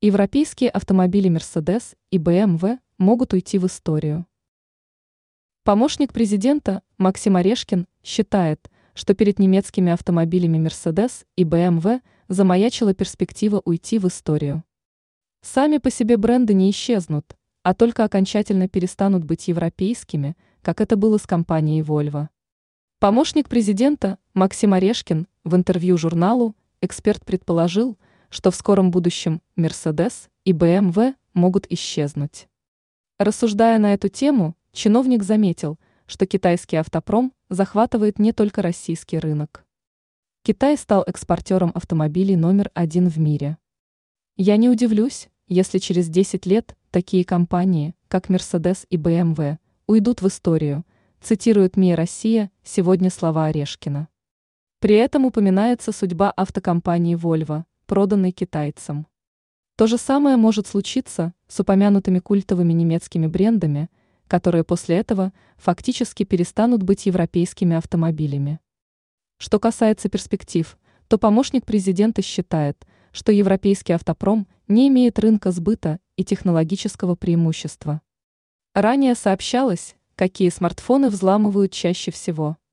Европейские автомобили Mercedes и BMW могут уйти в историю. Помощник президента Максим Орешкин считает, что перед немецкими автомобилями Mercedes и BMW замаячила перспектива уйти в историю. Сами по себе бренды не исчезнут, а только окончательно перестанут быть европейскими, как это было с компанией Volvo. Помощник президента Максим Орешкин в интервью журналу «Эксперт» предположил, что в скором будущем Mercedes и BMW могут исчезнуть. Рассуждая на эту тему, чиновник заметил, что китайский автопром захватывает не только российский рынок. Китай стал экспортером автомобилей номер один в мире. Я не удивлюсь, если через 10 лет такие компании, как Mercedes и BMW, уйдут в историю, цитирует МИА «Россия» сегодня слова Орешкина. При этом упоминается судьба автокомпании Volvo, проданный китайцам. То же самое может случиться с упомянутыми культовыми немецкими брендами, которые после этого фактически перестанут быть европейскими автомобилями. Что касается перспектив, то помощник президента считает, что европейский автопром не имеет рынка сбыта и технологического преимущества. Ранее сообщалось, какие смартфоны взламывают чаще всего –